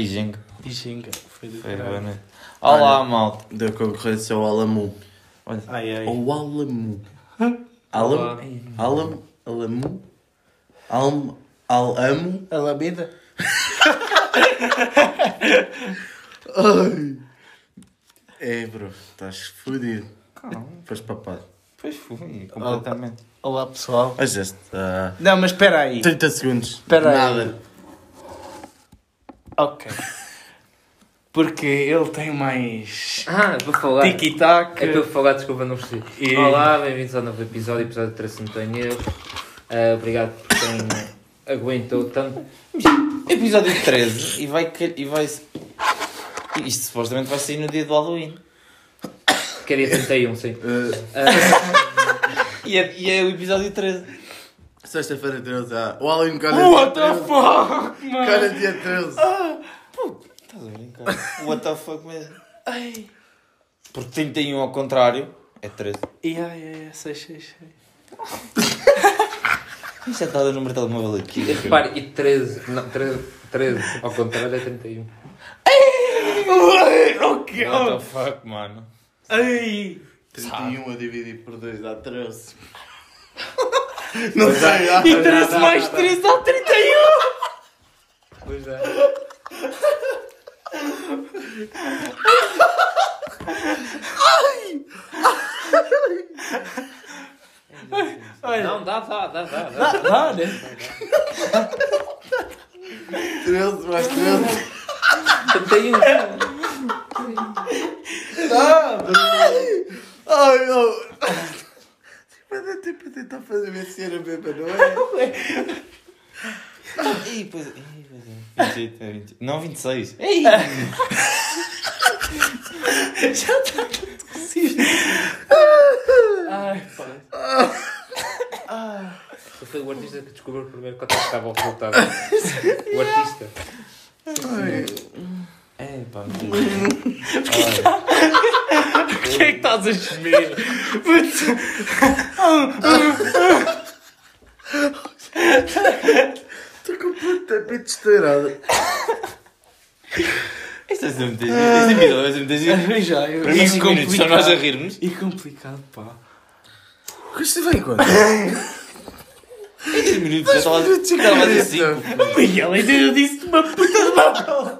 Ai, Jenga. E Ginga. Foi do Foi caralho. boa noite. Olá, malta. Da concorrência ao Alamu. Olha, Ai, ai. Ou Alamu. Olá. Alamu? Alamu? Alamu? Almo? Alamo? A Lameda? Ai. É, bro. Estás fodido. calma. Foste papado. Pois fui, completamente. Olá, pessoal. Mas este. ah, Não, mas espera aí. 30 segundos. Espera aí. Nada. Ok. Porque ele tem mais... Ah, vou falar. Tiki-tac. É para falar, desculpa, não percebi. E- Olá, bem-vindos ao novo episódio, episódio 13 não tenho erros. Ah, obrigado por quem aguentou tanto. Episódio 13 e vai. E vai isto supostamente vai sair no dia do Halloween. Que é dia 31, sim. Ah, Ah, E é, e é o episódio 13. Sexta-feira 13. Ah, o Halloween calha What dia the 13. fuck, mano? Calha dia 13. Estás a brincar? What the fuck mesmo? Ai. Porque 31 ao contrário é 13. E ai, ai, ai, sei, sei, sei. Isto já está no número de telemóvel aqui. e repare, e 13, não, 13, 13, ao contrário é 31. Ai, ok. What the fuck, mano? Ai. 31 a dividir por 2 dá 13. Não sei. ah, E 13 mais 3 dá 31. Pois é. Olha. Não, dá, dá, dá, dá. dá. Dá, né? 13 mais 13. 31. Dá, bro. Ai, oh. Tipo, é tipo a tentar fazer ver se era beba, não é? Ih, pois, ih, pois é. 28, é 28. Não, 26. Ei! Já está tudo cozido. Ai, pá. Foi o artista que descobriu primeiro quanto é que estava o resultado. O artista. É, pá, Porquê é que estás a gemer? Estou completamente estourado. Isto é sempre giro. Este episódio vai ser muito giro. Já, eu... Primeiros 5 minutos só nós a rirmos. E complicado, pá. Isto vem quando? 5 minutos já estava a dizer 5. O Miguel ainda disse uma puta de mal.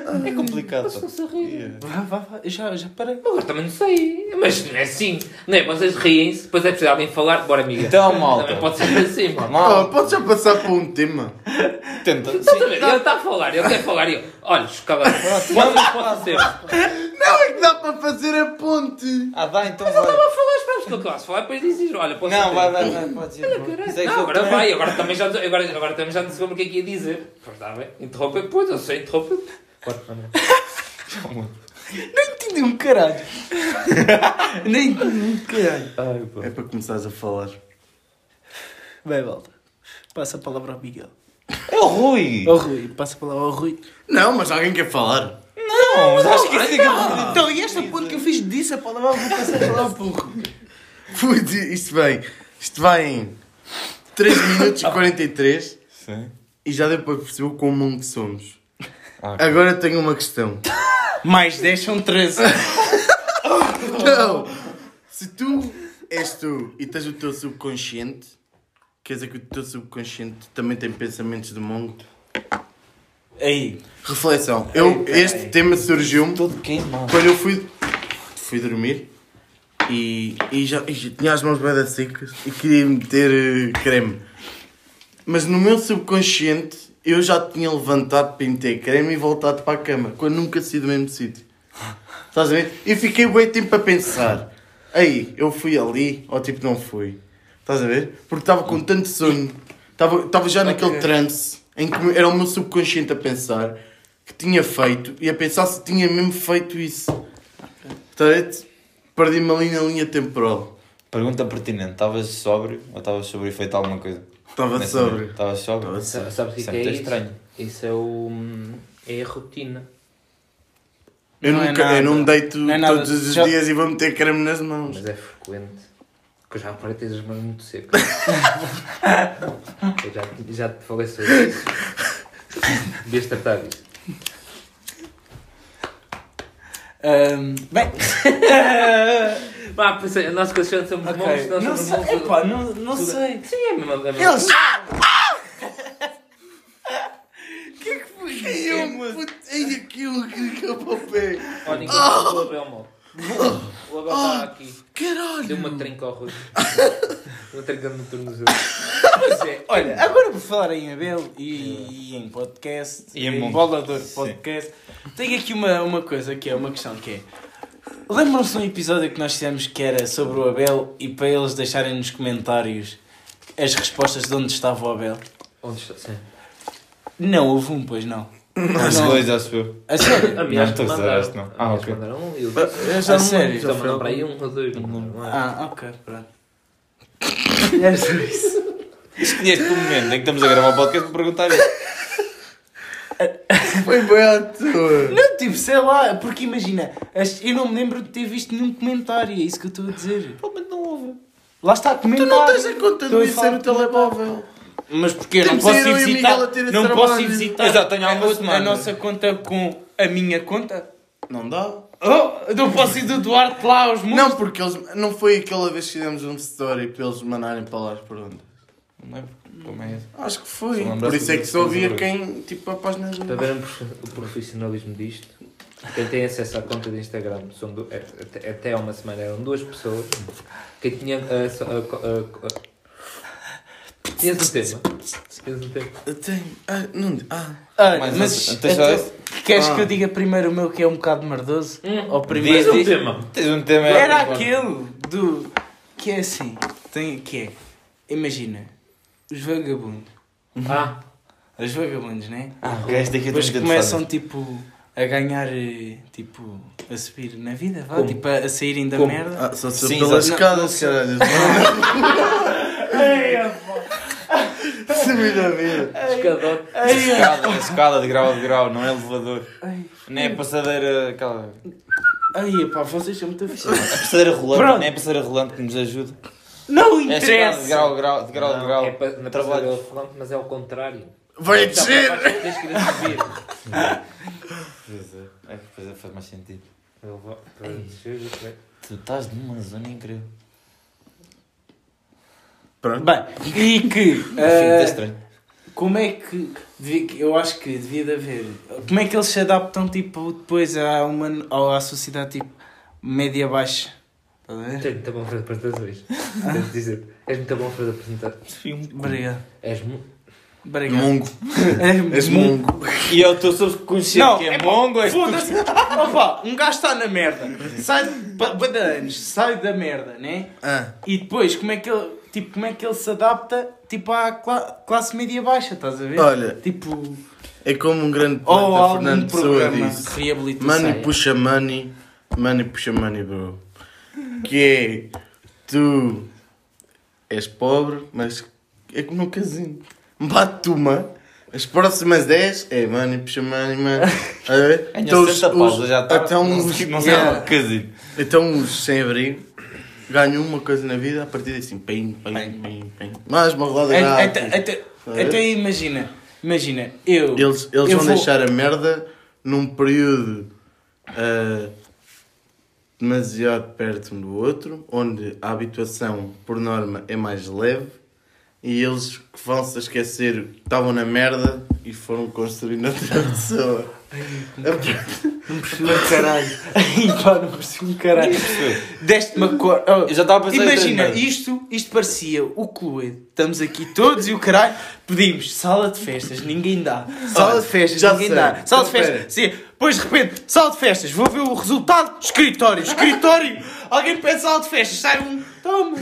É complicado. pá. Vá, vá, vá. Já, já parei. Agora também não sei. Mas não é assim. Não é? Vocês riem-se, depois é preciso alguém falar. Bora, amiga. Então, malta. Também pode ser assim, mano. Oh, Mal, pode já passar para um tema? tenta. Estás a ver? Ele está a falar, ele quer falar e eu. Olha, chocava. Vamos, pode ser. Não, é que dá para fazer a ponte. Ah, dá, então vai. Estava a falar, esperamos que ele acabasse de falar, depois dizes, olha, pode Não, ser. vai, vai, vai, pode ser. É Não, agora também- vai, agora também já, agora, agora também já não sei o que é que ia dizer. Pois está bem, interrompe, pois eu sei, interrompe. Pode, André. Nem entendi um caralho. Nem entendi um caralho. Ai, pô. É para começares a falar. Vai, volta. Passa a palavra ao Miguel. É o Rui. Ao Rui. Passa a palavra ao Rui. Não, mas alguém quer falar. Não, mas acho que isso é que Então, e esta ponto que eu fiz disse a palavra, vou passar a palavra para o Rui. Isto vem. Isto vai em 3 minutos e 43 Sim. e já deu para perceber o quão mongo somos. Ah, Agora tenho uma questão. Mais 10 são 13. Não! Se tu és tu e tens o teu subconsciente, quer dizer que o teu subconsciente também tem pensamentos de mongo? Aí. Reflexão. Eu, este tema surgiu-me todo queimado. quando eu fui, fui dormir e, e, já, e já tinha as mãos bem secas e queria meter eh, creme. Mas no meu subconsciente eu já tinha levantado meter creme e voltado para a cama, quando nunca saí do mesmo sítio. Estás a ver? E fiquei bem tempo a pensar. Aí, eu fui ali ou tipo não fui. Estás a ver? Porque estava com tanto sono, estava, já naquele trance em que era o meu subconsciente a pensar que tinha feito e a pensar se tinha mesmo feito isso. Estás a ver? Perdi-me ali na linha temporal. Pergunta pertinente: estavas sóbrio ou estavas sobre efeito alguma coisa? Estava sóbrio? Estava Sa- Sabes o que, Isso que é é isso? estranho. Isso é o. É a rotina. Eu, Não é nunca, eu nada. não me deito Não é nada. todos os Já- dias e vou meter creme nas mãos. Mas é frequente. Porque eu já reparei que tens as mãos muito secas. Eu já, já te falei sobre isso. Devias tratar disso. Ahm, bem, Pá, pensei, nós que somos ok. monstros, nós Não somos sei, monstros. epá, não, não sei. Sim, é a mesma. É a mesma. Eles. Ai, eu, puto, ai, aquilo que acabou o pé. Olha, ninguém falou do Abel O Abel está aqui. Caralho. Deu uma trinca ao Rui. Uma trinca no tornozelo. Pois é, olha, agora por falar em Abel e, e em podcast, E em em mundo. Bolador. Podcast, tenho aqui uma, uma coisa que é uma questão que é. Lembram-se de um episódio que nós fizemos que era sobre o Abel e para eles deixarem nos comentários as respostas de onde estava o Abel? Onde está? Sim. Não, houve um, pois não. Os Não. dois, acho eu. A sério? A mim Não, estou a dizer, não. Ah, ok. mandaram um e Eu já A sério? já mandaram para aí um ou dois. É? Ah, ok, pronto. Era só isso. Escolheste o momento em que estamos a gravar o podcast para perguntar isso. Foi bem à toa. Não, tipo, sei lá, porque imagina, eu não me lembro de ter visto nenhum comentário, é isso que eu estou a dizer. Provavelmente não houve. Lá está, Tu comentário. não tens a conta Estou do a isso falar no de telemóvel. Mas porque eu não posso ir visitar, a ter esse não posso ir visitar Eu já tenho há a, a nossa conta com a minha conta. Não dá? Oh, não posso ir do Duarte lá aos mundos. Não, porque eles. Não foi aquela vez que fizemos um story para eles mandarem para lá as perguntas. Não lembro como é. Acho que foi. Por isso é que só ouvia quem. Tipo, a página Para do. ver o profissionalismo disto, quem tem acesso à conta de Instagram são du- é- até, até há uma semana eram duas pessoas. Quem tinha. co- ah, ah, Tinhas um tema? Tinhas um tema? Eu tenho. Ah, não. Ah. Ah, Mas então, esse? queres Ah. que eu diga primeiro o meu que é um bocado merdoso? Hum. Ou primeiro Diz um tema. Tens um tema. Era é- aquele do. que é assim. Tem, que é. Imagina. Os vagabundos. Ah, Os vagabundos, né? Ah, o gajo daqui Depois começam tipo a ganhar, eh, tipo, a subir na vida, vá, Como? tipo a, a saírem da Como? merda. Ah, só sou Sim, pelas não- escadas, não- caralho. Subir da vida. escadote. Escada, escada de grau de grau, não é elevador. Ai, Nem é passadeira. aquela. ai, pá, vocês são muito A aficionados. passadeira rolante, Pronto. nem é a passadeira rolante que nos ajuda. Não É escada de interessa! grau, grau, de grau, de grau. É pa- na Trabalho. front, mas é ao contrário. Vai Então, descer! Tens que ir a subir. Pois é, é, é, faz mais sentido. Eu vou- para descer, ok. Tu estás numa zona incrível. Pronto. Bem, e que. Enfim, eh, como é que. Eu acho que devia de haver. Como é que eles se adaptam, tipo, depois à, uma, à sociedade, tipo, média-baixa? Estás a ver? Tu és muito bom para apresentações. Tenho de dizer. És muito bom para apresentar. Obrigado. És muito. Obrigado. Mongo. É, És mongo. E é o teu subconsciente Não, que é, é mongo, és tu. Foda-se! Opa, um gajo está na merda. Sai de anos, sai da merda, né? Ah. E depois, como é que ele, tipo, como é que ele se adapta tipo, à cla- classe média baixa, estás a ver? Olha, Tipo, é como um grande ou poeta, Fernando Pessoa disse. Money puxa money, money puxa money, bro. Que é, tu és pobre, mas é como no casino. Bate-te uma, as próximas 10 é money puxa mano. A ver? Ganha Então os- 60 os- já está. Então não os, não sei yeah. o casino. então os sem abrigo ganham uma coisa na vida a partir assim, pim, pim, pim, pim. Mais uma roda É-. Até, até, a ver? até imagina, imagina, eu. Eles, eles eu vão vou- deixar a merda num período ah, demasiado perto um do outro, onde a habituação, por norma, é mais leve e eles que vão se esquecer que estavam na merda e foram construindo outra pessoa. Não percebi um caralho. Ai, pá, não percebi um caralho. Deste-me a cor. Oh, Eu já estava a pensar Imagina, isto, isto parecia o Cluedo. Estamos aqui todos e o caralho. Pedimos sala de festas, ninguém dá. Sala Olha, de festas, ninguém sei. dá. Sala de Então, festas, sim. Depois de repente, sala de festas, vou ver o resultado. Escritório, escritório. Alguém pede sala de festas, sai um. Toma.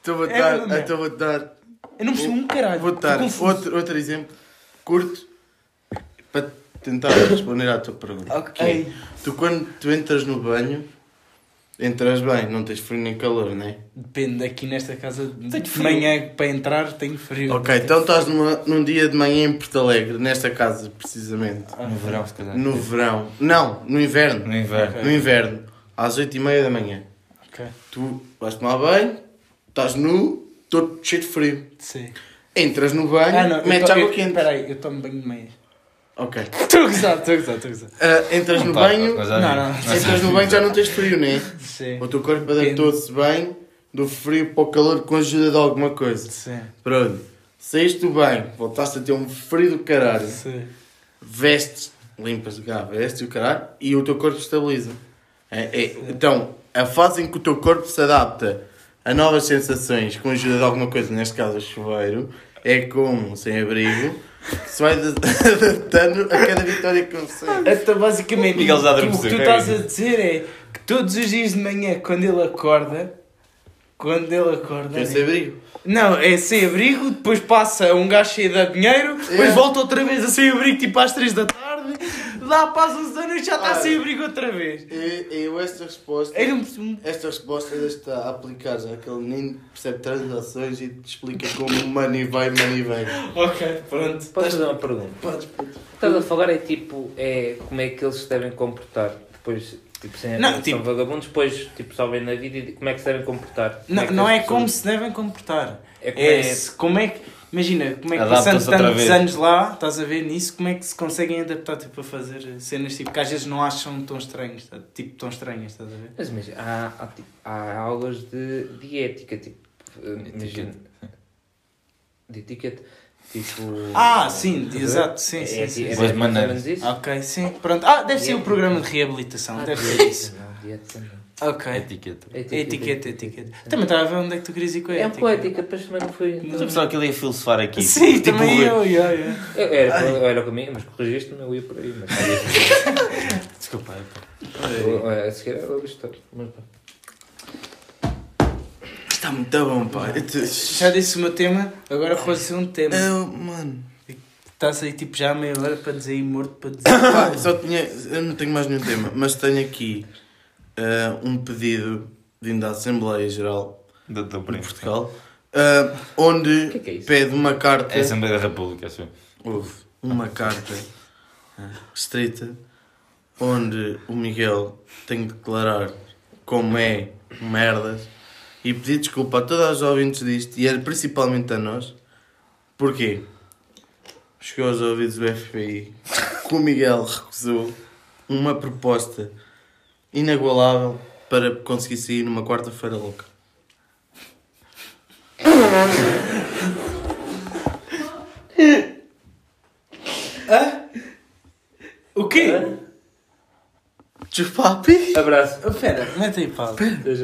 Então vou É dar, é. então vou dar, Eu não percebi um caralho. vou dar confuso. outro, outro exemplo curto para tentar responder à tua pergunta. Ok. Tu quando tu entras no banho, entras bem, não tens frio nem calor, não é? Depende, aqui nesta casa de manhã para entrar tenho frio. Ok, então estás numa- num dia de manhã em Porto Alegre, nesta casa precisamente. No verão, se calhar. No verão. Não, no inverno. No inverno. No inverno, às 8h30 da manhã. Ok, Tu vais tomar banho, estás nu, todo cheio de frio. sim. Entras no banho, Ah, não, metes água eu- quente. Espera aí, eu tomo banho de meias. Ok. Estou a gozar, estou a gozar, estou a gozar. Ah, entras no Pá, banho, mas Não, não. mas entras no banho já não tens frio, né? Sim. O teu corpo adaptou-se bem do frio para o calor com a ajuda de alguma coisa. Sim. Pronto. Saíste do banho, voltaste a ter um frio do caralho. Sim. vestes, limpas cá, vestes e o caralho, e o teu corpo estabiliza. É, é- então, a fase em que o teu corpo se adapta a novas sensações com a ajuda de alguma coisa, neste caso o chuveiro, é como sem abrigo, se vai de- adaptando a cada vitória que consegue. Então, basicamente, Miguel já o que tu é estás a dizer é que todos os dias de manhã, quando ele acorda, quando ele acorda. Quer sem abrigo? Não, é sem abrigo, depois passa um gajo cheio de dinheiro, depois É. volta outra vez a sem abrigo, tipo às 3 da tarde, lá para as 11 da noite já está sem abrigo outra vez. E, eu esta resposta, Eu não esta resposta deixa-te a aplicar já, aquele nem percebe transações e te explica como money vai, money vem. Ok, pronto. Posso fazer uma pergunta? Podes, puto. Estás a falar é tipo, é como é que eles se devem comportar depois, tipo, sem Não, são tipo- vagabundos, depois, tipo, sobem na vida e como é que se devem comportar? Não, que não é como se devem comportar. É como É é- se- como é que. Imagina, como é que passando tantos vez. anos lá, estás a ver nisso, como é que se conseguem adaptar tipo, a fazer cenas tipo, que às vezes não acham tão estranhos, tá? tipo tão estranhas, estás a ver? Mas imagina, há, há, tipo, há aulas de, de ética, tipo, eh, imagina, de etiqueta, tipo... Ah, sim, ver? exato, sim, sim, é, sim, é, sim. ou maneiras. Ok, sim, pronto. Ah, deve ser o Dieta. programa de reabilitação, Ah, deve de ser isso. de não. Ok. Etiqueta. Etiqueta, etiqueta. Também estava a ver onde é que tu querias ir com a É um ética. poética, depois também não foi... Mas eu pensava que ele ia filosofar aqui. Sim, Tipo também o Rui. eu, yeah, yeah. Eu, era, eu era comigo, mas corrigiste-me, eu ia por aí, mas. Desculpa, é pá. Eu- A seguir era o gostou, mas pá. Está muito bom, pá. Eu te- Já disse o meu tema, agora pode ser um tema. Eu, mano. Estás aí tipo já meia hora para dizer aí morto para dizer. Pá, só tinha. Eu não tenho mais nenhum tema, mas tenho aqui ah, um pedido vindo da Assembleia Geral de príncipe. Portugal, ah, onde que é que é isso? pede uma carta. É a Assembleia da República, acho eu. Houve uma carta ah, escrita onde o Miguel tem de declarar como é merdas e pedir desculpa a todas as ouvintes disto e é principalmente a nós. Porquê? Chegou aos ouvidos do FBI que o Miguel recusou uma proposta inagualável para conseguir sair numa quarta-feira louca. O quê? Chupapi? Abraço. Oh, Pera, mete aí pausa. Beijo.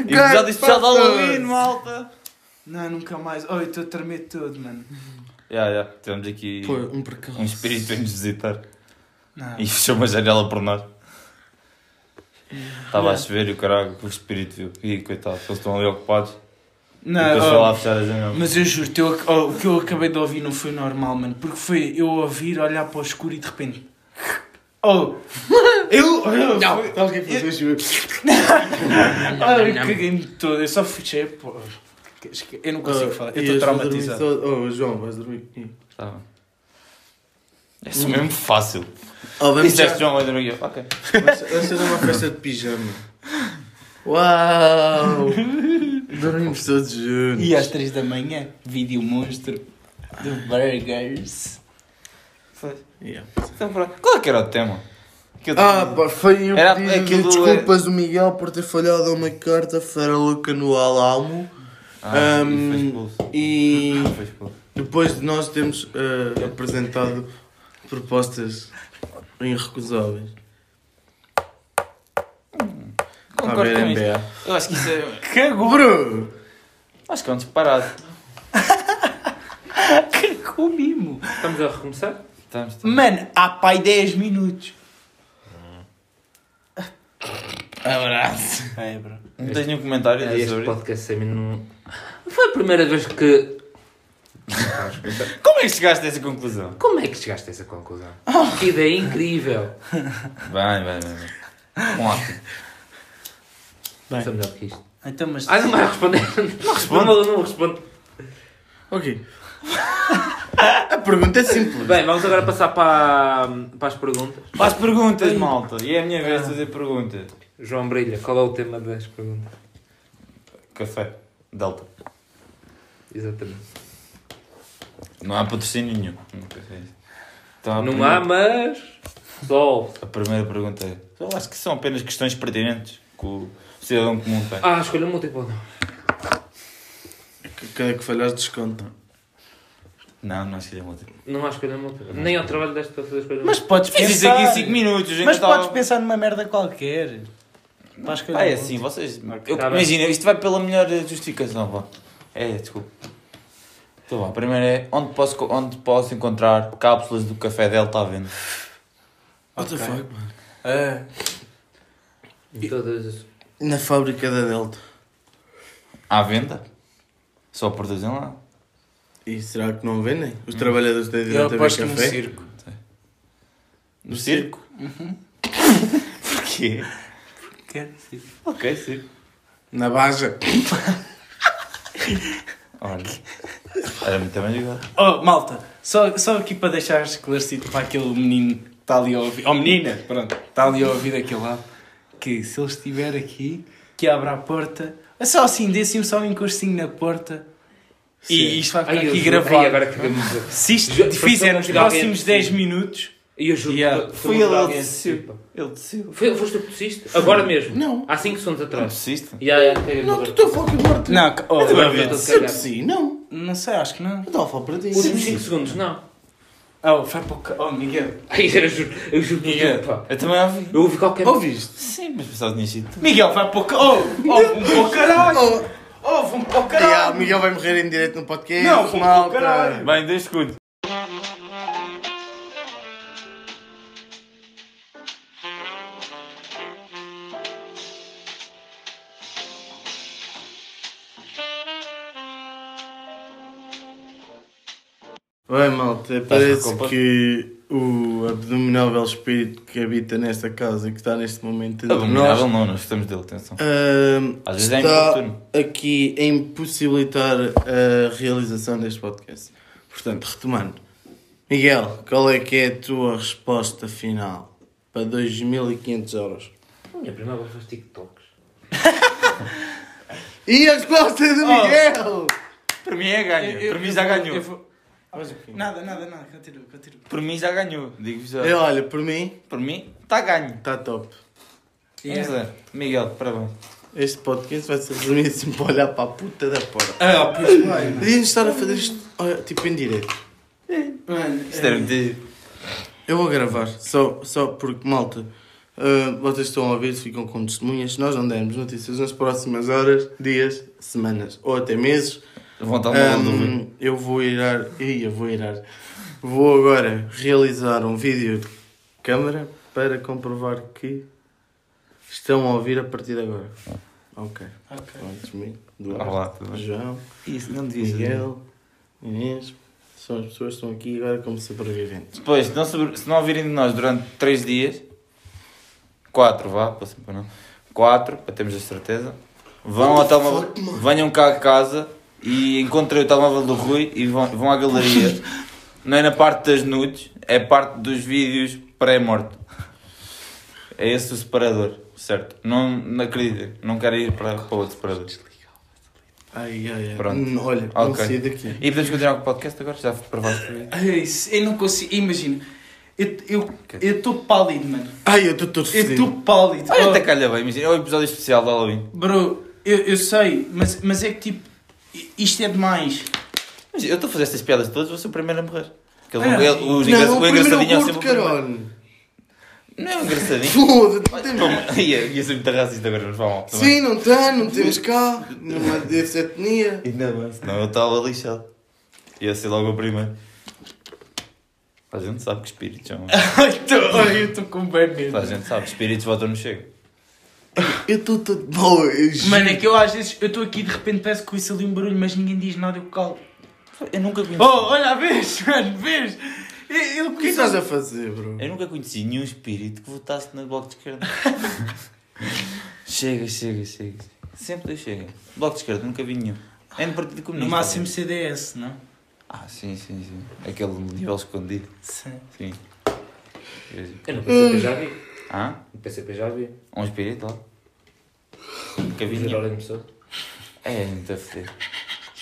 Episódio especial de Halloween, malta! Não, nunca mais. Eu estou a tremer todo, mano. Já, já. Temos aqui Pô, um percalço. um espírito vem nos visitar. Não. E fechou uma janela por nós. Estava a chover e o caralho, o espírito viu. E coitado, eles estão ali ocupados. Não, oh, foi lá fechar a janela. mas eu juro, eu, oh, o que eu acabei de ouvir não foi normal, mano. Porque foi eu ouvir, olhar para o escuro e de repente. Oh! Eu. eu Não, que fazes? Ah, eu caguei-me todo, eu só fechei. Pô. Eu não consigo falar, eu estou traumatizado. Oh, João, vais dormir comigo. Tá bem. É isso mesmo fácil. Oh, vamos Disseste já- João, vai dormir. Ok. Vamos fazer uma festa de pijama. Uau! Dormimos todos juntos. E às 3 da manhã, vídeo monstro do Burgers. Yeah. Então, pronto. Qual é que era o tema? Ah, pá, foi o Era pedido de aquilo- desculpas do Miguel por ter falhado a uma quarta-feira louca no Alamo. Ah, Ahm, e foi expulso. E depois de nós termos eh, apresentado propostas irrecusáveis. A Concordo ver, com isso. NBA. Eu acho que isso é. Cagou! Bro! Acho que é um disparado. Cagou mimo! Estamos a recomeçar? Estamos, estamos. Mano, há pai 10 minutos. Abraço! É, bro. Não tens nenhum comentário este sobre isso? podcast a mim não... Não foi a primeira vez que... Como é que chegaste a essa conclusão? Como é que chegaste a essa conclusão? Que ideia incrível! Bem, bem, bem. bem. Um ótimo. Bem. Sou melhor que isto. Então, mas. Ah, não vai responder. Não responde. Não, não responde. Ok. A pergunta é simples. Bem, vamos agora passar para, para as perguntas. Faz perguntas, malta. E é a minha vez de fazer perguntas. João Brilha, qual é o tema das perguntas? Café. Delta. Exatamente. Não há patrocínio nenhum. Nunca isso. Então, a Não primeira- há, mas. Sol. A primeira pergunta é: eu acho que são apenas questões pertinentes que o cidadão comum tem. Ah, escolha múltipla. não. Cada é que falhas desconto. Não, não seria múltiplo. Não há escolha múltipla. Nem ao trabalho deste para fazer escolha Mas podes Fiz isso pensar. aqui em 5 minutos. Mas podes pensar numa merda qualquer. Para escolher Ah, é um. assim, vocês. Eu, Tá bem. imagina, isto vai pela melhor justificação, vá. É, desculpa. Então vá, a primeira é onde posso, co- onde posso encontrar cápsulas do café Delta à venda? What the Ok. fuck, mano? Em Todas as. Na fábrica da Delta. À venda? Só produzem lá. E será que não vendem? Os trabalhadores têm eu direito a aposto ver no café? circo. No circo? Porquê? Quero circo. Ok, circo. Na Baja. Olha. Era muito bem jogado. Oh, malta, só, só aqui para deixar esclarecido para aquele menino que está ali a ouvir, ou menina, pronto, está ali a ouvir daquele lado, que se ele estiver aqui, que abra a porta, é só assim, dê assim só um encostinho na porta Sim. e isto vai ficar Ai, aqui gravado. ai, agora que ficamos. Se isto Ju- fizer nos pareceu um próximos alguém 10 assim. minutos, E eu juro Yeah. que Foi foi ele, alguém ele assim, desceu. pá. Ele desceu. Foi, foste tu que tossiste? Agora mesmo? Não. Há 5 segundos Não atrás. tossiste? Ya, ya, pega Não, tu estou a falar com o Duarte. não, que- oh, Eu estou a Sempre cagar. sim, não. não sei, acho que não. Eu estava a falar para ti. Últimos 5 segundos, não. Oh, vai para o ca- Oh, Miguel. Ai, eu juro, eu juro que Miguel. pá. Eu também ouvi. Eu ouvi qualquer Ouviste? Sim, mas pensava que tinha sido tu. Miguel, vai para o ca- Oh, oh, vão para o caralho. Oh, vão para o Ah, caralho. Miguel vai morrer em direto no podcast. Não, vou malta. para o caralho. Bem, 10 segundos. Bem, malta, parece que o abdominável espírito que habita nesta casa e que está neste momento entre Abominável nós não, nós gostamos dele, atenção. ahm, Às vezes é está inoportuno. aqui a impossibilitar a realização deste podcast. Portanto, retomando. Miguel, qual é que é a tua resposta final para 2.500 euros? A minha primeira foi TikToks. E a resposta é do Oh. Miguel! Para mim é ganho. Para mim já ganhou. Eu vou- Nada, nada, nada, continua, continua. Para mim já ganhou. Digo já. E olha, por mim, Para mim está ganho. está top. Vamos ver. Miguel, parabéns. Este podcast vai ser resumido assim para olhar para a puta da porta. Ah, pois vai. Podíamos estar a fazer isto olha, tipo em direto. Mano, Isto era muito. Eu vou gravar, só, só porque, malta, ah, vocês estão a ouvir, ficam com testemunhas. Se nós não dermos notícias nas próximas horas, dias, semanas ou até meses, Uma do Rui. ahm, eu vou irar. Eu vou irar. Vou agora realizar um vídeo de câmara para comprovar que estão a ouvir a partir de agora. Ok. Ok. Pronto, comigo, Duarte, Olá, tudo bem? João, Isso, não devia ser. Miguel, Inês. São as pessoas que estão aqui agora como sobreviventes. Depois, se não, sobre- se não ouvirem de nós durante 3 dias, 4 vá, para não. 4, para termos a certeza. Vão ao telemóvel, venham cá a casa e encontrem o telemóvel do Rui e vão, vão à galeria. Não é na parte das nudes, é parte dos vídeos pré-morte. É esse o separador, certo? Não, não acreditem, não quero ir para, para outro separador. Ai, ai, ai. Pronto. Hum, Olha, não Ok. saí daqui. E podemos continuar com o podcast agora? Já provaste? Ai, se- eu não consigo. Imagina, eu eu eu estou pálido, mano. Ai, eu estou todo Eu estou pálido. Olha, Oh, até calha bem, imagina, é o episódio especial de Halloween. Bro, eu, eu sei, mas, mas é que tipo, isto é demais. Mas eu estou a fazer estas piadas todas, vou ser o primeiro a morrer. Aquele, Ah, ele- os Não, engra- o o é engraçadinho é o sempre o caralho. Não é um engraçadinho. Foda-te. Ia, ia ser muito racista agora, mas também. Sim, não tem, não temos cá. Numa dessa etnia. Ainda bem, senão eu estava lixado. Ia ser logo o primeiro. A gente sabe que espíritos são. Ai, eu estou com bem medo. A gente sabe, espíritos votam no chega. Eu estou todo. Boa, eu juro. Mano, é que eu às vezes, eu estou aqui de repente parece que ouço ali um barulho, mas ninguém diz nada, eu calo. Eu nunca conheci. Oh, olha, vês, mano, vês? Eu, O que estás a fazer, bro? Eu nunca conheci nenhum espírito que votasse no bloco de esquerda. chega, chega, chega. Sempre chega. Bloco de esquerda, nunca vi nenhum. É no Partido No Comunista. máximo aliás. CDS, não? Ah, sim, sim, sim. Aquele nível escondido. Sim. Sim. Eu no PCP já vi. Ah? No PCP já vi. Um Dizer nenhum. ordem de pessoa. É, muito a foder.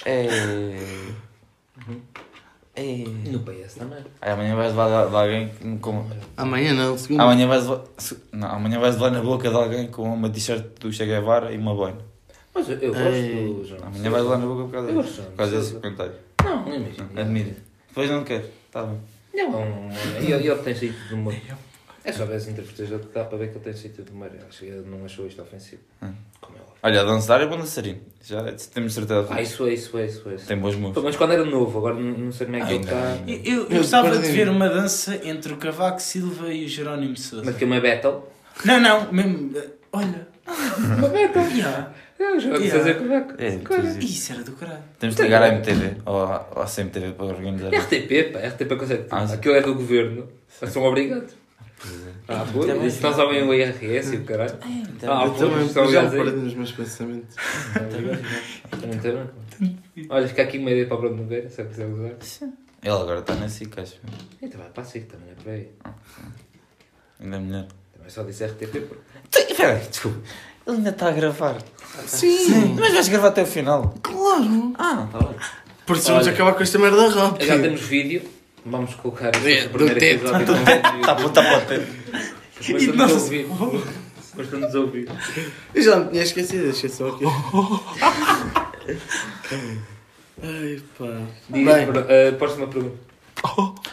É. É. No PS também. Ai, amanhã vais levar de alguém com- com. Amanhã não, segunda. Amanhã vais levar. Não, amanhã vais levar na boca de alguém com uma t-shirt do Che Guevara e uma boina. Mas eu, eu gosto Ei. do João. Amanhã vais levar na boca por causa, Eu gosto disso, de por causa desse comentário. Não, não imagino. Admira. Depois não quero. Tá bem. Não, é um- ele, ele tem sentido de humor. É só ver as interpretações que dá para ver que ele tem sentido de humor. Acho que ele não achou isto ofensivo. Hum. Como é óbvio. Olha, a dançar é bom dançarino. Já temos certeza. Ah, isso é, isso é, isso é. Tem bons moves. Mas quando era novo, agora não, sei como é que ele está. Eu, eu Eu gostava de ver uma dança entre o Cavaco Silva e o Jerónimo Sousa. Mas que é uma battle. Não, não, mesmo. eh, Olha. Uma battle. Yeah. Já Yeah. fazer como é que. É. Isso era do caralho. Temos de ligar à MTV ou à, CMTV para organizar. RTP, pá, RTP consegue. Ah, sim. Aquilo é do governo. São obrigados. Ah, pô, Também. isso nós sabem o IRS e o caralho. Ah, eu pô, também estão já perdi nos meus pensamentos. Olha, fica aqui uma ideia para o Bruno Nogueira, se quiser usar. Ele agora está na SIC, acho. Então vai para a SIC também, é por aí. Ainda é melhor. Também só disse RTP, porque Espera aí, desculpa. Ele ainda está a gravar. Sim, Mas vais gravar até o final. claro. Ah, está bem. Por isso vamos acabar com esta merda rápido. já temos vídeo. Vamos colocar É, este do primeiro teto. episódio. Está bom, está bom. tá- para nos ouvir. Mas para nos ouvir. Eu já me tinha esquecido, deixa só aqui. Ai pá. Diz, Bem. eh, próxima pergunta.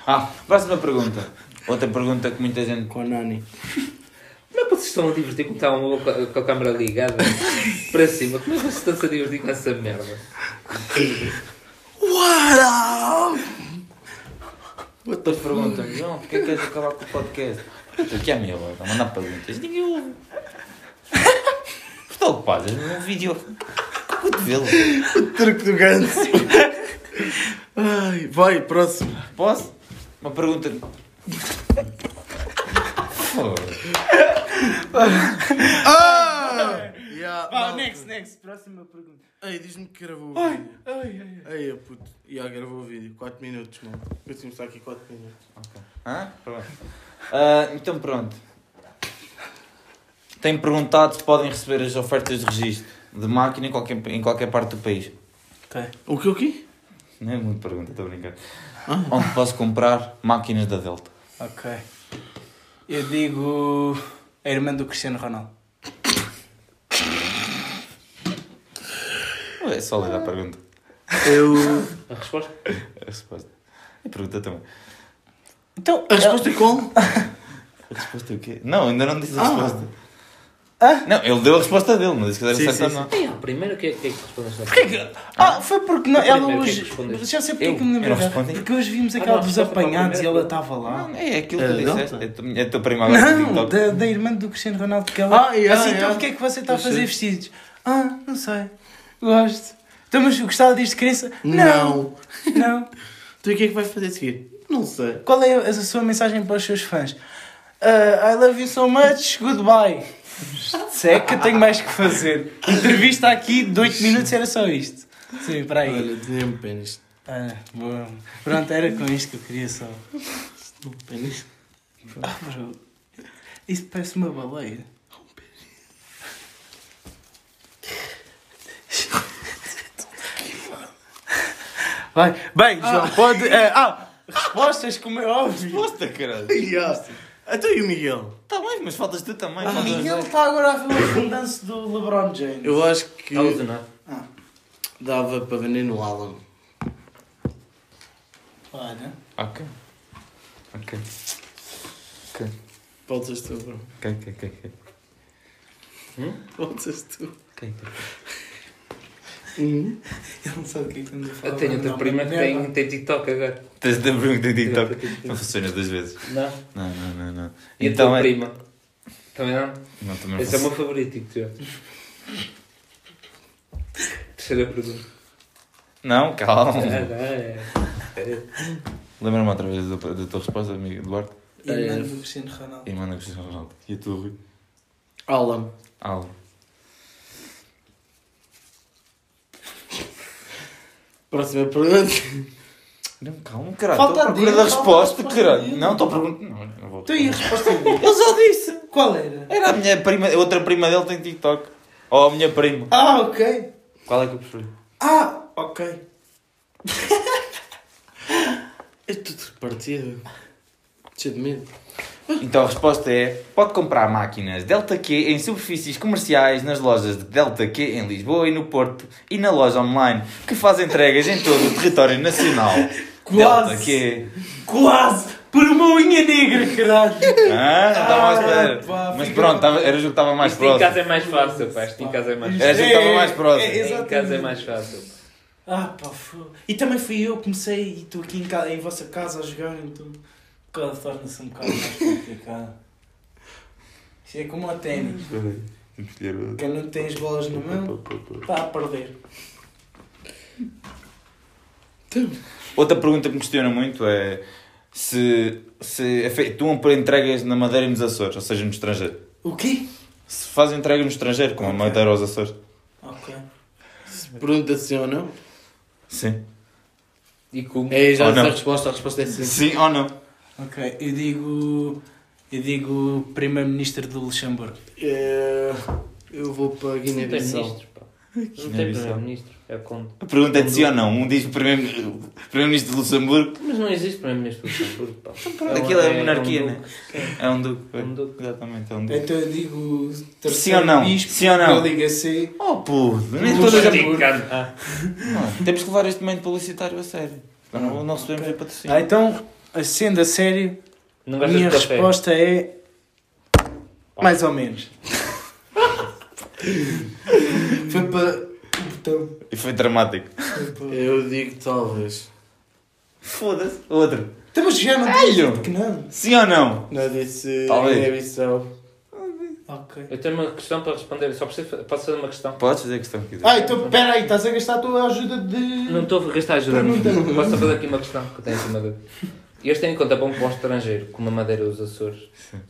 Ah, próxima pergunta. Outra pergunta que muita gente. Com a Nani. Como é que vocês estão a divertir com, está uma- com a- com a câmera ligada para cima? Como é que vocês estão a divertir com essa merda? What up? Outras perguntam, João, porquê queres acabar com o podcast? Estou aqui à minha hora, a mandar perguntas. Ninguém ouve. Estou ocupado, no vídeo. Cotovelo. Truque do ganso. Ai, vai, próximo. Posso? Uma pergunta. Foda-se. Ah! Yeah, Vá, não. next, next. Próxima pergunta. Ei, diz-me que gravou o Ai, vídeo. ai, ai. Ei, puto. Já gravou o vídeo. 4 minutos, mano. Eu tinha estar aqui 4 minutos. Hã? Pronto. Ah, então pronto. Tem perguntado se podem receber as ofertas de registro de máquina em qualquer, em qualquer parte do país. Ok. O que o quê? Não é muito pergunta, estou a brincar. Onde posso comprar máquinas da Delta? Ok. Eu digo a irmã do Cristiano Ronaldo. É sólida a pergunta. Eu. A resposta? A resposta. A pergunta também. Então, A resposta é qual? A resposta é o quê? Não, ainda não disse a Ah. resposta. Hã? Não, ele deu a resposta dele, não disse que era Sim, certa sim, não. Ei, ah, primeiro o que é que é que respondeste? Porquê que... Ah, foi porque não, ela Primeiro, o que é hoje... que respondeste? Já sei porque Eu? é que me Eu não respondi? Porque hoje vimos Ah, aquela não, dos resposta para o apanhados e primeiro. ela estava lá. Não, é aquilo É que tu da disseste. É a tua- é a tua prima agora no Não, TikTok. da, da irmã do Cristiano Ronaldo que ela... Ah, yeah, assim, então yeah. porquê é que você está a Eu fazer sei. vestidos? Ah, não sei. Gosto. Então, mas gostava disto de criança? Não. Não. Tu o que é que vais fazer a seguir? Não sei. Qual é a sua mensagem para os seus fãs? Ah, I love you so much, goodbye. Se é que eu tenho mais que fazer. Entrevista aqui de 8 minutos era só isto. Sim, para aí. Olha, desenha-me pênis. Ah, bom. Pronto, era com isto que eu queria só. Pênis. Ah, bro. Isso parece uma baleia. Vai, bem, João, pode. eh, ah, respostas, como é óbvio. Resposta, caralho. Yeah. Até e o Miguel? Está bem, mas faltas tu também. Ah, faltas Miguel está agora a ver o fundanço do LeBron James. Eu acho que Está lesionado. dava para vender no Alan. Olha. Ok. Ok. Ok. Voltas tu, bro. Ok, ok, ok. ok. Voltas tu. Ok, ok. Uhum. Ele não sabe o que é que estamos a falar. Eu tenho outra Não, prima que tem, tem TikTok agora. Tens pergunta em TikTok. Tem TikTok. Não funciona duas vezes. Não. Não, não, não, não. E a Então tua é. prima? Também não? Não, também não Esse é o meu favorito, já. Terceira pergunta. Não, calma. Ah, não, é. Espera. Lembra-me outra vez da, da tua resposta, amigo Eduardo? E manda o Cristiano Ronaldo. E manda Cristiano Ronaldo. E a tua, Rui? Alan. Algo. Próxima pergunta. Não, calma, caralho. Falta Estou à procura da a resposta, resposta caralho. Não, estou a perguntar. Não, não vou. E a resposta dele? Ele já disse. Qual era? Era a minha prima, a outra prima dele tem TikTok. Ou a minha prima. Ah, ok. Qual é que eu preferi? Ah, ok. É tudo partido. Cheio de medo. Então a resposta é: pode comprar máquinas Delta Q em superfícies comerciais nas lojas de Delta Q em Lisboa e no Porto e na loja online que faz entregas em todo o território nacional. Quase. Delta Q. Quase! Por uma unha negra, caralho! Ah, não estava à espera. pá, Mas fica- pronto, era o jogo que estava mais Isto em próximo. casa é mais fácil, pá. Isto em casa é mais É, fácil. a gente estava mais próximo. É, Em casa é mais fácil. Ah, pá, foda. E também fui eu que comecei e estou aqui em, casa, em vossa casa a jogar, então. O bocado torna-se um bocado mais complicado. Isso é como o ténis. Quem não tem as bolas na mão está a perder. Outra pergunta que me questiona muito é se, se efetuam por entregas na Madeira e nos Açores, ou seja, no estrangeiro. O quê? Se fazem entregas no estrangeiro, como a Ok. Madeira aos Açores. Ok. Se pergunta sim ou não. Sim. E como? É já a resposta. A resposta é sim. Sim ou não? Ok, eu digo. Eu digo Primeiro-Ministro do Luxemburgo. É, eu vou para a Não tem Guiné-Bissau. Não tem primeiro-ministro. É o conde. A pergunta é de sim ou não. Um diz primeiro- primeiro-ministro de Luxemburgo, Mas não existe primeiro-ministro do Luxemburgo, pá. aquilo é um- monarquia, um né? é um duque. É um duque. Exatamente, é um duque. Então eu digo. Sim ou não? Bispo Sim ou não? da Liga C. Oh puto, nem todas a... Luxemburgo. Ah, Não, Temos que levar este momento publicitário a sério. Não, não recebemos a patrocínio. Ah, então, sendo a sério, não a gostas minha de café? resposta é. Mais ou menos. Foi para. O botão. E foi dramático. Foi para- Eu digo talvez. Foda-se. Outro. Então, mas já não eu. que não. Sim ou não? Não disse Talvez. Guiné-Bissau. Ok. Eu tenho uma questão para responder. Só preciso posso fazer uma questão? Podes fazer a questão que quiser. Ah, então, espera aí, estás a gastar a tua ajuda de. Não estou a gastar ajuda. Pergunta. Posso só fazer aqui uma questão que eu tenho em cima de. Eles têm em conta para um para o estrangeiro, como a Madeira e os Açores.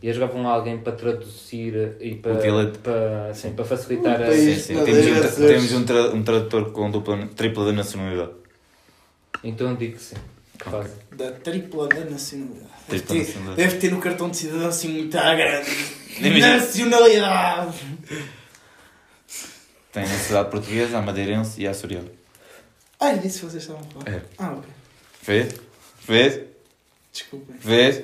E eles levam alguém para traduzir e para, para, sim, para facilitar Um a. Sim, sim. Temos, um, temos um, tra- um tradutor com dupla, tripla da nacionalidade. Então eu digo que sim. Que fazem. Da tripla da nacionalidade. Deve Tripla ter, nacionalidade. deve ter no cartão de cidadão assim muito à grande. Nacionalidade! Tem a nacionalidade portuguesa, a madeirense e a açoriana. Ah, é disso que vocês estavam a falar? É. Ah, ok. Vês? Vês? Desculpem. Vês?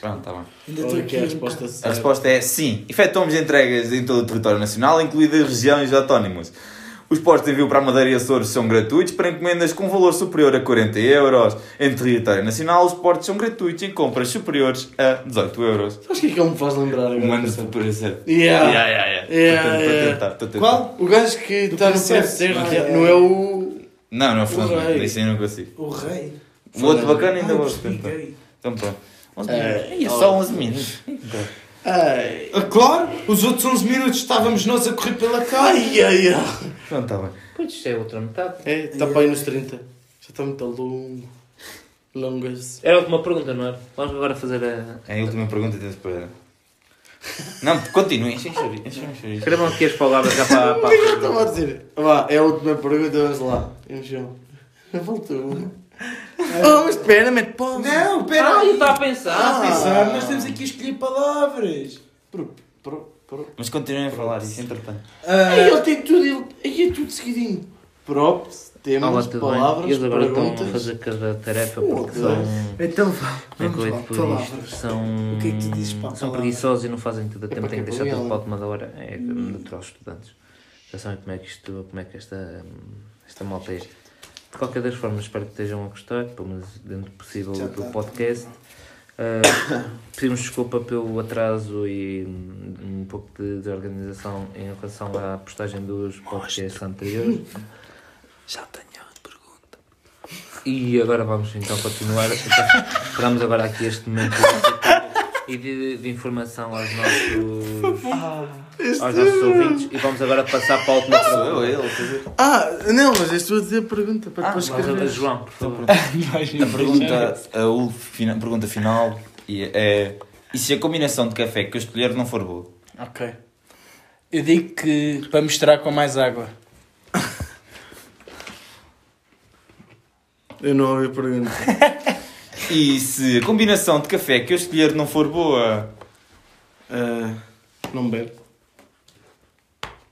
Pronto, tá bem. Ainda estou Qual é aqui. é a resposta A resposta é sim. Efetuamos entregas em todo o território nacional, incluídas regiões autónomas. Os postos de envio para a Madeira e Açores são gratuitos para encomendas com valor superior a 40 euros. Em território nacional, os portos são gratuitos em compras superiores a 18 euros. Sabes o que é que ele me faz lembrar agora? Um ano de parecer. Yeah. Yeah, yeah, yeah. Yeah, Estou a yeah. tentar, estou a tentar. Qual? O gajo que está no processo. parecer Ah, não é o. Não, não, O Fernando, isso aí não consigo. O rei. O outro bacana ainda vou tentar. Então pronto. 11 É, minutos. Ih, ó. só 11 minutos. Ai. Claro! Os outros 11 minutos estávamos nós a correr pela cara. Ai, ai, ai. Pronto, está bem. Pois isto é outra metade. É, está para aí nos 30. Já está muito longo. Longas. Era a última pergunta, não era? Vamos agora fazer a. É a última pergunta tens para. Não, continuem. Escrevam aqui as palavras já para. O que é que eu para... estava a dizer? Vá, é a última pergunta, vamos lá. Encheu. Voltou. Oh, mas espera, mete pausa. Não, pera Ah, eu aí. estava a pensar. Ah, pensar, nós temos aqui a escolher palavras. Pro, pro, pro. Mas continuem a falar isso, entretanto. Ah, Ai, ele tem tudo, ele, aí é tudo seguidinho. Props, temas, Olá, tudo palavras, bem? Eles agora estão a fazer cada tarefa porque são. então vá. Como é que eu Vamos lá, de pôr isto? palavras. São. O que é que tu dizes para a São palavra? preguiçosos e não fazem tudo a tempo, têm que deixar tudo para a última da hora. É natural os estudantes. Já sabem como é que isto, como é que esta, esta malta é. De qualquer das formas, espero que estejam a gostar, pelo menos dentro do possível Já do está. podcast. Ah, pedimos desculpa pelo atraso e um, pouco de desorganização em relação à postagem dos podcasts anteriores. Já tenho a pergunta. E agora vamos então continuar. Esperamos agora aqui este momento e de, de informação aos nossos, aos nossos ouvintes. E vamos agora passar para a última Sou eu, pergunta. ele. Ah, não, mas és tu a dizer a pergunta para Ah, depois agora, escrever. João, por favor. A pergunta, a pergunta final e é: e se a combinação de café que eu escolher não for boa? Ok. Eu digo que para misturar com mais água. Eu não ouvi a pergunta. E se a combinação de café que eu escolher não for boa? Ah, não bebe.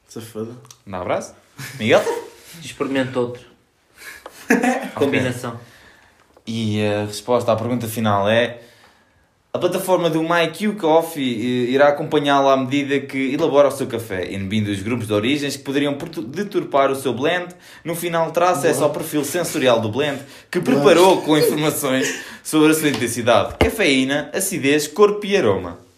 Safada. Dá um abraço? Miguel? Experimenta outro. Combinação. E a resposta à pergunta final é: a plataforma do MyQ Coffee eh, irá acompanhá-lo à medida que elabora o seu café, inibindo os grupos de origens que poderiam deturpar o seu blend. No final, terá acesso ao perfil sensorial do blend, que preparou com informações sobre a sua intensidade, cafeína, acidez, corpo e aroma.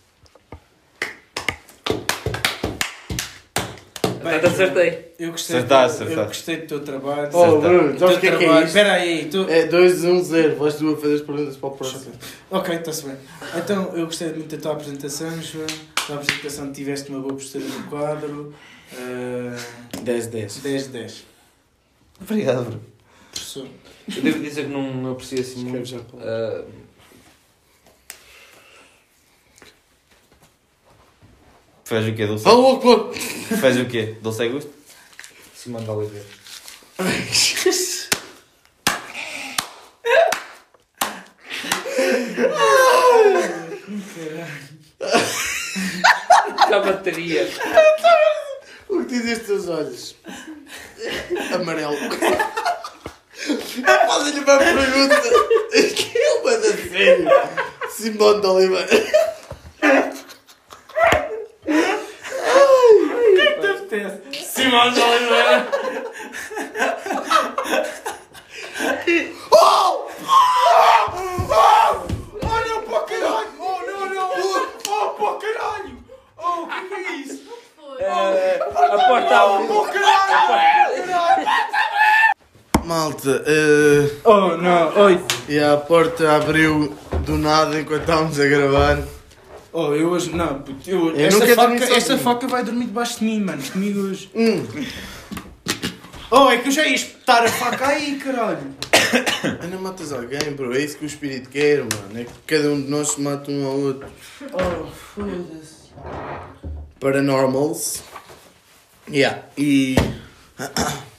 Portanto, acertei. Eu gostei, Acertaste, do, eu acertaste. gostei do teu trabalho. Oh. Bruno, sabes o que é que é isto? Espera aí, tu... É 2 1 0. Vais tu a fazer as perguntas para o próximo. Ok, está-se bem. Então, eu gostei muito da tua apresentação, João. A tua apresentação tiveste uma boa postura no quadro. Uh, 10 10. 10 de 10. Obrigado, Bruno. Professor. Eu devo dizer que não, não aprecio assim muito. já Fez o quê? Doce? Alô, Akbar! Fez o quê? Doce a gosto? Simão de Oliveira. Da bateria. O que dizem os teus olhos? Amarelo. Fazem-lhe uma pergunta. Que é uma da sério. Simone de Oliveira. Simão de Oliveira! Olha para o caralho! Oh, não, não! Oh, para o caralho! Oh, o que é isso? A porta abre. Malta, eh, Oh, não, oi. e a porta abriu do nada enquanto estávamos a gravar. Oh, eu hoje, não, puto, eu, Eu esta, faca, esta faca vai dormir debaixo de mim, mano, comigo hoje. Hum. Oh, é que eu já ia espetar a faca aí, caralho. Ai, não matas alguém, bro. É isso que o espírito quer, mano. É que cada um de nós se mata um ao outro. Oh, foda-se. Paranormals. Yeah. E.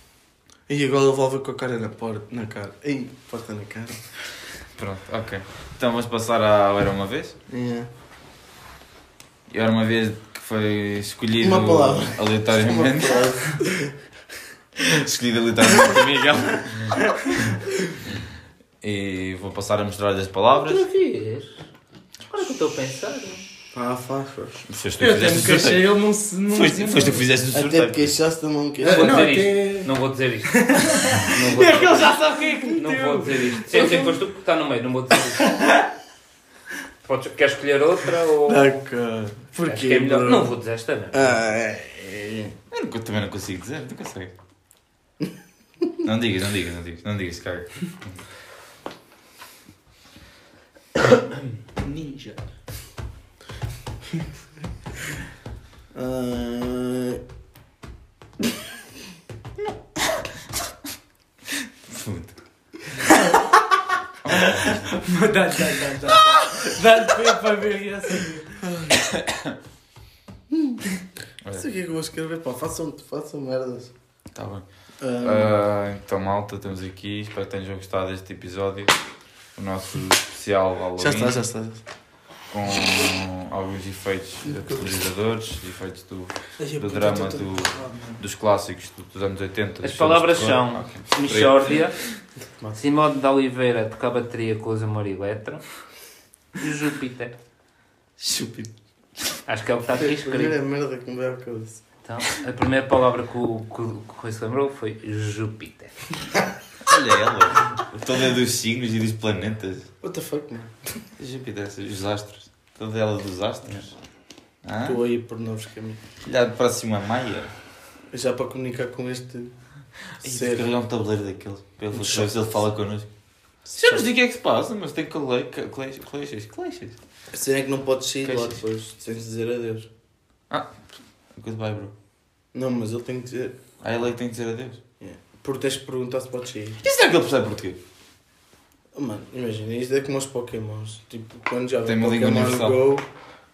E agora levolve com a cara na porta. Na cara. Ei, porta na cara. Pronto, ok. Então vamos passar ao Era Uma Vez. Yeah. E Era Uma Vez que foi escolhido Uma palavra. aleatoriamente. Uma frase. escolhido aleatoriamente por Miguel. e vou passar a mostrar as palavras. Outra vez? Agora que eu estou a pensar. Ah, faz, faz. Foste tu que Eu até fizeste me o queixei, sorteio. ele não se. Não Foste foste tu que fizeste o Até te sorteio. queixaste da mão Não que vou não, dizer até- isto. Não vou dizer isto. Não vou É que ele dizer, já sabe quem é que não vou dizer isto. Sempre foste tu que está no meio, não vou dizer isto. Podes, queres escolher outra ou. Acho Porquê? que é melhor. Não vou dizer esta mesmo. Ah, é. é. Eu nunca- também não consigo dizer, não consegue. Não digas, não digas, não digas, não digas, cara. Ninja. Ah, Puta. Dá, dá, dá, dá. Dá-lhe para- para ver e assim. não sei o que é que eu vou escrever, pá. Façam, façam merdas. Tá bem. Ah, Ah, então, malta, estamos aqui. Espero que tenham gostado deste episódio. O nosso especial Halloween. já está, já está. Com alguns efeitos televisadores, efeitos do, do drama do- dos clássicos do- dos anos 80. As palavras de são terror. Ok. Michórdia, Simone de Oliveira toca a bateria com os Amor Eletro e o Júpiter. Estúpido. Acho que é o que está aqui A primeira escrito. merda que me veio à cabeça. Então, a primeira palavra que o, que, o- que o Rui se lembrou foi Júpiter. Olha ela, toda dos signos e dos planetas. What the fuck, mano? Júpiter, os astros. Toda ela dos astros. Ah? Estou aí por novos caminhos. Olhar para cima Maia. Já para comunicar com este Ser ser. um tabuleiro daqueles. Para ele, para ver se ele fala connosco. Já nos digo o que é que se passa, mas tem cle- coleixas. Coleixas. A cena é que não podes sair de lá depois, sem dizer adeus. Goodbye, bro. Não, mas ele tem que dizer. Ah, ele é que tem que dizer adeus. Porque tens que perguntar se podes sair. E será que ele percebe português? Oh, mano, imagina, isto é como os Pokémons. Tipo, quando já Tem universal. Go,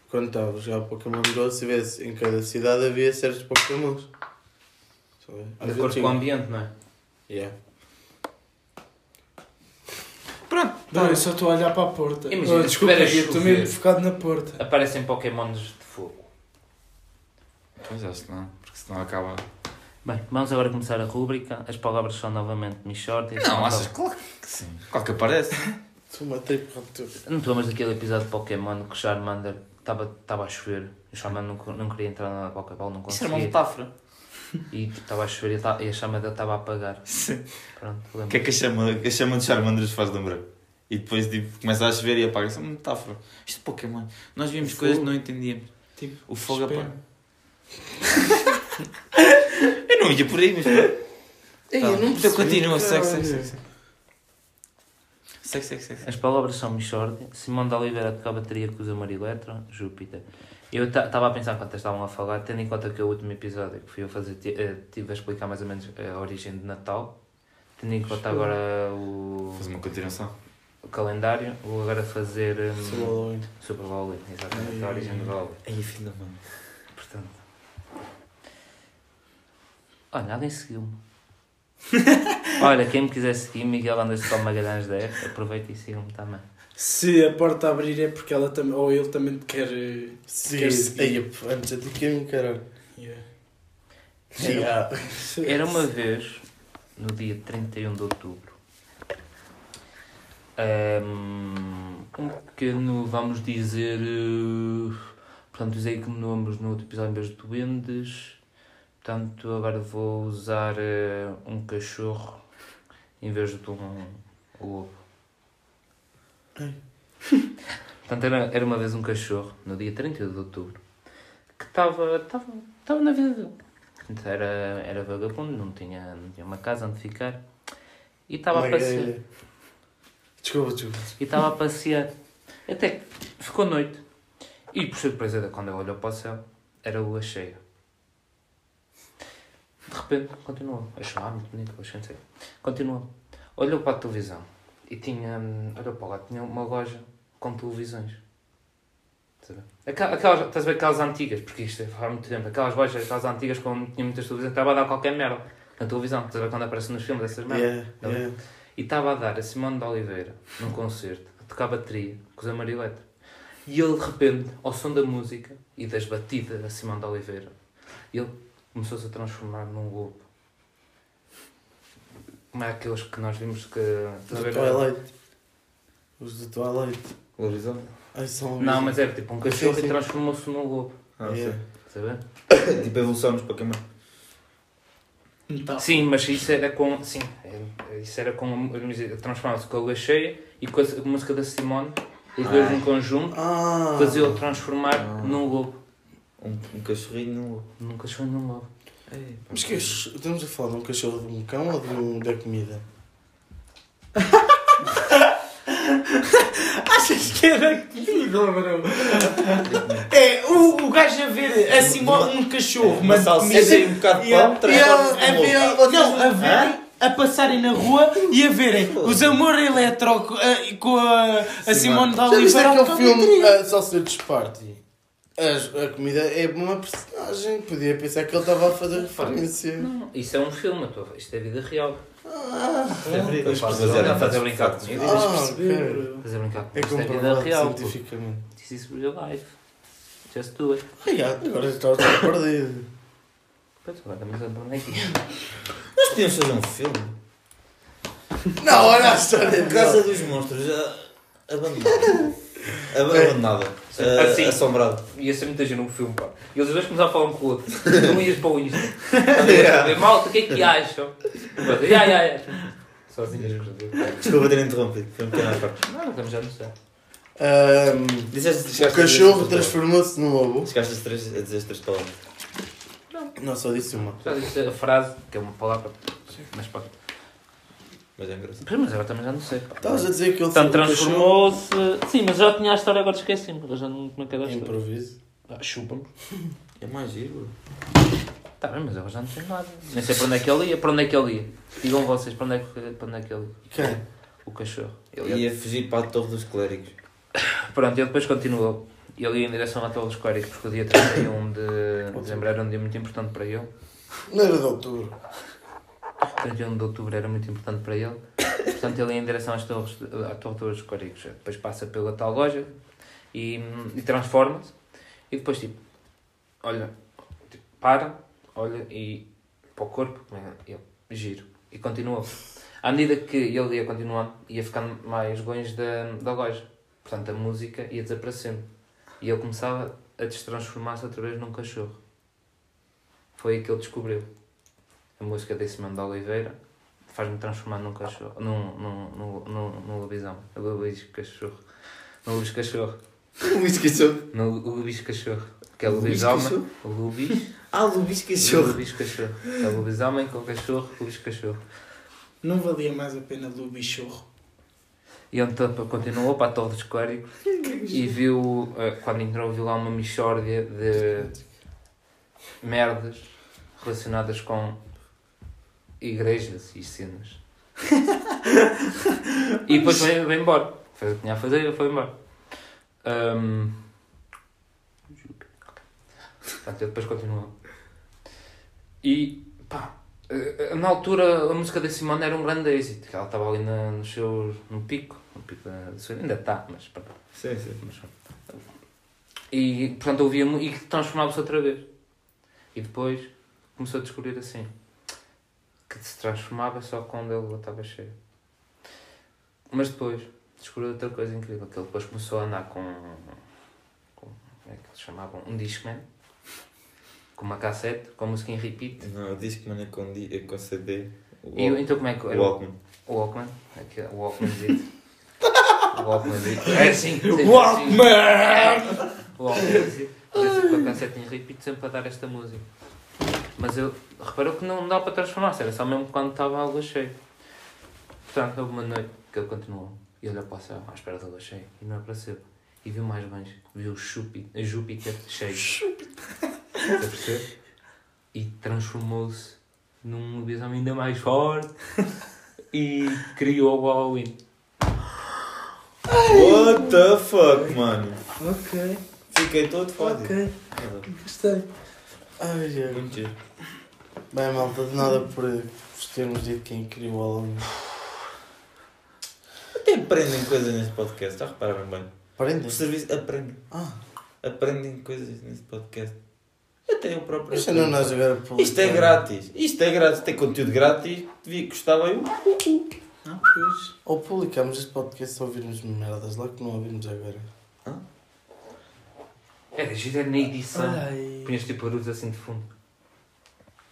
quando estava a jogar Pokémon Go, se tivesse em cada cidade havia certos Pokémons. É. De acordo com o ambiente, não é? Yeah. Pronto. Não, eu só estou a olhar para a porta. Imagina, Oh, desculpa, estou mesmo focado na porta. Aparecem Pokémons de fogo. Pois acho que não, porque senão acaba. Bem, vamos agora começar a rúbrica. As palavras são novamente Michordi. Não, achas claro que sim. Qual que aparece? Tu matei por. Não te lembras daquele episódio de Pokémon que o Charmander estava a chover o Charmander não, não queria entrar na Pokéball, não Isso era uma conseguia. metáfora. E estava a chover e, e a chama dele estava a apagar. Sim. Pronto, O lembro. que é que a chama, a chama de Charmandras faz lembrar? E depois tipo, começa a chover e apaga. Isso é uma metáfora. Isto é Pokémon. Nós vimos coisas que não entendíamos. Tipo, o fogo Espera. apaga. Eu não ia por aí, mas. Ei, eu não Então continua, segue, caralho. segue, segue. Segue, segue, segue. As palavras são Michordi. Simão de Oliveira toca a bateria com os Amor Eletro. Júpiter. Eu estava a pensar enquanto estavam a falar, tendo em conta que o último episódio que fui eu fazer, ti- eh, tive a explicar mais ou menos a origem de Natal. Tendo em conta agora o, Faz uma continuação. o calendário, vou agora fazer um, Sou Halloween. sobre o Halloween, exatamente, a Ai, origem do Halloween. Aí, filho da mãe. Portanto. Olha, alguém seguiu-me. Olha, quem me quiser seguir, Miguel Anderson Magalhães 10, aproveita e siga-me também. Se a porta abrir é porque ela também, ou ele também quer. eh, Sim, Quer seguir. Ei, antes ti que me caralho. yeah. Yeah. Era uma vez, no dia 31 de outubro, ehm, um pequeno, vamos dizer. eh, Portanto, usei como nomes no outro episódio em vez de duendes. Portanto, agora vou usar eh, um cachorro em vez de um lobo. Portanto, era, era uma vez um cachorro, no dia 31 de outubro, que estava estava na vida dele. Portanto, era, era vagabundo, não tinha, não tinha uma casa onde ficar. E estava a passear. Desculpa, desculpa. E estava a passear. Até que ficou noite. E por surpresa, quando ele olhou para o céu, era a lua cheia. De repente, continuou. Achou, ah, muito bonito, achei, não sei. Continuou. Olhou para a televisão e tinha, hum, olhou para lá, tinha uma loja com televisões. Aquelas, estás a ver aquelas antigas, porque isto é há muito tempo, aquelas lojas, aquelas antigas com tinha muitas televisões, estava a dar qualquer merda na televisão, estás a ver quando aparece nos filmes dessas merdas. Yeah, Tá yeah. E estava a dar a Simone de Oliveira num concerto, a tocar bateria com os Amareletra. E ele, de repente, ao som da música e das batidas da Simone de Oliveira, ele começou-se a transformar num lobo. Como é aqueles que nós vimos que. Do ver? Twilight. Os do Twilight. Lobisomem? Ai, são Não, mas era tipo um cachorro Sim, sim. e transformou-se num lobo. Ah, Yeah. A ver? tipo evolução nos Pokémon. Então, Sim, mas isso era com. Sim, é- isso era com. Transformava-se com a lua cheia e com a, com a música da Simone, os dois Ah. em conjunto. Ah! fazê-lo transformar Ah. num lobo. Um, um cachorrinho num lobo. Num cachorro num lobo. Ei, pá. Mas que é estamos a falar de um cachorro de um cão ou de um da comida? achas que era comida, bro? É, o, o gajo a ver assim um cachorro, Uma mas salsicha e um bocado de pão, transforma-se a num ver, não, a verem, a passarem na rua e a verem os Amor Eletro co- a- com a, a Simone de Já viste Oliveira. aquele filme uh, Sausage Party? As- A, comida é uma personagem. Podia pensar que ele estava a fazer referência. Não, isso é um filme, tô- isto é vida real. Ah, Faz- fazer a brincar comigo. ah. Fazer brincar É comigo. É vida comprovado real. pô. cientificamente. This is real life. Just do it. Ai, ah, agora já estás perdido. Pois agora estamos a andar aqui. Nós podíamos fazer um filme. Não, olha a história Casa dos Monstros, já abandonada. Ab- Abandonada. Ah, Assim. Assombrado. Ia ser muita gente no filme, pá. E eles dois começaram a falar um com o outro. Não ias para o Insta. Ver, Malta, o que é que acham? Pronto, Ya, ya, ya. Sozinhas Desculpa ter interrompido. Foi um pequeno à parte. Não, estamos já no céu. Ahm, Disseste, o cachorro estas transformou-se num lobo. Chegaste a três- a dizer as três palavras. Não, só disse uma. Já disse a frase, que é uma palavra. Mas pá. Mas é engraçado. Pois, Mas agora também já não sei. pá. Estavas a dizer que ele Portanto, foi um transformou-se. Sim, mas já tinha a história, agora esqueci-me. Eu já não como é que era a história. Improviso. Ah, Chupa-me. É mais giro. Tá bem, mas agora já não sei nada. Nem sei para onde é que ele ia. Para onde é que ele ia? Digam vocês para onde é que, para onde é que ele ia. Quem? O cachorro. Ele ia... Ia fugir para a Torre dos Clérigos. Pronto, ele depois continuou. Ele ia em direção à Torre dos Clérigos porque o dia 31 de dezembro era um dia muito importante para ele. Não era de outubro. 31 de outubro era muito importante para ele. Portanto, ele ia em direção às torres, à Torre dos Clérigos. Depois passa pela tal loja e, e transforma-se. E depois, tipo, olha, tipo, para, olha e para o corpo. Eu, giro. E continuou. À medida que ele ia continuando, ia ficando mais longe da, da loja. Portanto, a música ia desaparecendo. E ele começava a destransformar-se outra vez num cachorro. Foi aí que ele descobriu. A música desse Mano de Oliveira faz-me transformar num cachorro. Num, num, num, num, num lobisomem. O Luís Cachorro. No Luís Cachorro. Luís Cachorro. No Luís Cachorro. Que é o Luís lobisomem. O Luís. Ah, Luís O Cachorro. Luís Cachorro. É o lobisomem com o cachorro. Luís Cachorro. Não valia mais a pena do bichorro. E então continuou para a Torre dos Clérigos e viu, eh, quando entrou, viu lá uma mixórdia de merdas relacionadas com igrejas e cenas. e depois veio embora. Fez o que tinha a fazer e foi embora. Portanto, ele depois continuou. E, pá, eh, na altura a música da Simone era um grande êxito. que Ela estava ali na, no seu, no pico. No pico da, ainda está, mas pronto. Sim, sim. Mas, e, portanto, ouvia e transformava-se outra vez. E depois começou a descobrir assim que se transformava só quando ele estava cheio. Mas depois descobriu outra coisa incrível: que ele depois começou a andar com. com como é que eles chamavam? Um Discman, com uma cassete, com música em repeat. Não, que mano é com, é com CD. O E então, como é que o era? Walkman. O Walkman, aqui, o Walkmanzito. o Walkmanzito. É assim. Walkman! O Walkmanzito. Desse com a cassete em repeat sempre a dar esta música. Mas eu reparou que não dá para transformar-se, era só mesmo quando estava a lua cheia. Portanto, houve uma noite que ele continuou e olhou para o céu à espera da lua cheia e não apareceu. E viu mais longe, viu o Chupi- Júpiter cheio. Perceber? E transformou-se num lobisomem ainda mais forte e criou o Halloween. What the fuck, mano? Ok, Fiquei todo fodido. ok. Gostei. Ai, ai. Muito giro. Bem, malta, de nada por vos termos dito quem criou o Halloween. Até aprendem coisas neste podcast, já repararam bem? Aprendem? O serviço aprendem. Ah, Aprendem coisas neste podcast. Até eu próprio. isto não nós agora publicar. Isto é grátis. Isto é grátis. Tem conteúdo grátis. Devia custar bem. Ah, pois. Ou publicamos este podcast se ouvirmos merdas lá que não ouvimos agora. Era giro era na edição. Ai. Punhas tipo barulhos assim de fundo.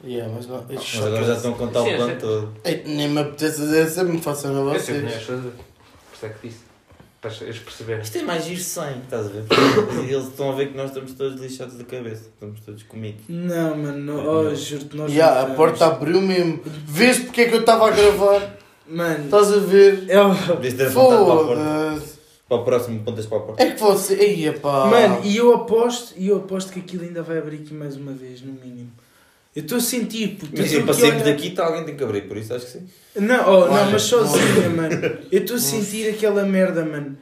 Yeah, mas não. Mas agora já estão a contar Sim, o plano todo. Ei, nem me apetece fazer essa, me façam a Eu sei que não vocês. ias fazer. Por isso é que disse. Para eles perceberem. Isto é mais giro sem, estás a ver? Eles estão a ver que nós estamos todos lixados da cabeça. Estamos todos comidos. Não, mano, não, oh, juro-te, nós Yeah, não a porta abriu mesmo. Vês porque é que eu estava a gravar? Mano, Estás a ver? eu... Devias ter apontado para a porta. Foda-se. Para o próximo, pontas para a porta. É que você. Ei, pá. Mano, e eu aposto, e eu aposto que aquilo ainda vai abrir aqui mais uma vez, no mínimo. Eu estou a sentir, porque Mas eu passei olhar- daqui, tá, alguém tem que abrir, por isso acho que sim. Não, oh, Olha, não, mas sozinha, mano. Eu estou a sentir aquela merda, mano.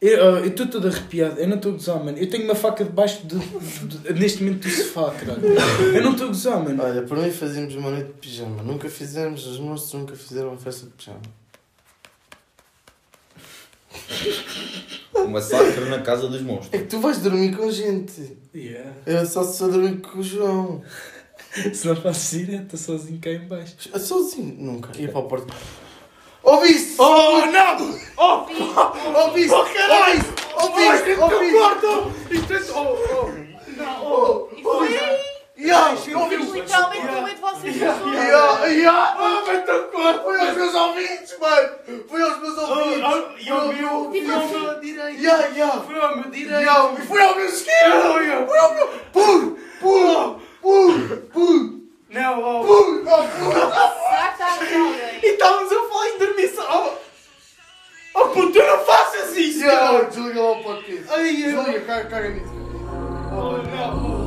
Eu oh, eu estou todo arrepiado, eu não estou a gozar, mano. Eu tenho uma faca debaixo de, de- neste momento do sofá, caralho. Eu não estou a gozar, mano. Olha, para mim fazíamos uma noite de pijama. Nunca fizemos, os monstros nunca fizeram uma festa de pijama. Um massacre na casa dos monstros. É que tu vais dormir com gente. Yeah. Eu só só dormir com o João. Se não faço direto, estou sozinho cá em baixo. Sozinho, nunca. Ia para a porta. Ouviste? Oh, não! Oh, Ouviste? oh caralho! Ouviste? Ouviste? quarto! Isto é... Oh, oh. Não, oh. E foi, foi ouviste? literalmente no meio de vocês. Ya, ya. Oh, vai teu quarto. Foi aos meus ouvintes, mano. Foi aos meus ouvintes. E ao meu... E ao meu direito. Ya, ya. Foi ao meu direito. E foi ao meu esquerdo. Foi ao meu... Pur, pur, pur, pur, Não, oh. pur, oh, pur. Será que está a ver alguém? E estávamos a falar em dormir só. Oh, puto, não faças isso, desliga lá o podcast. Desliga, caga nisso. Oh, não.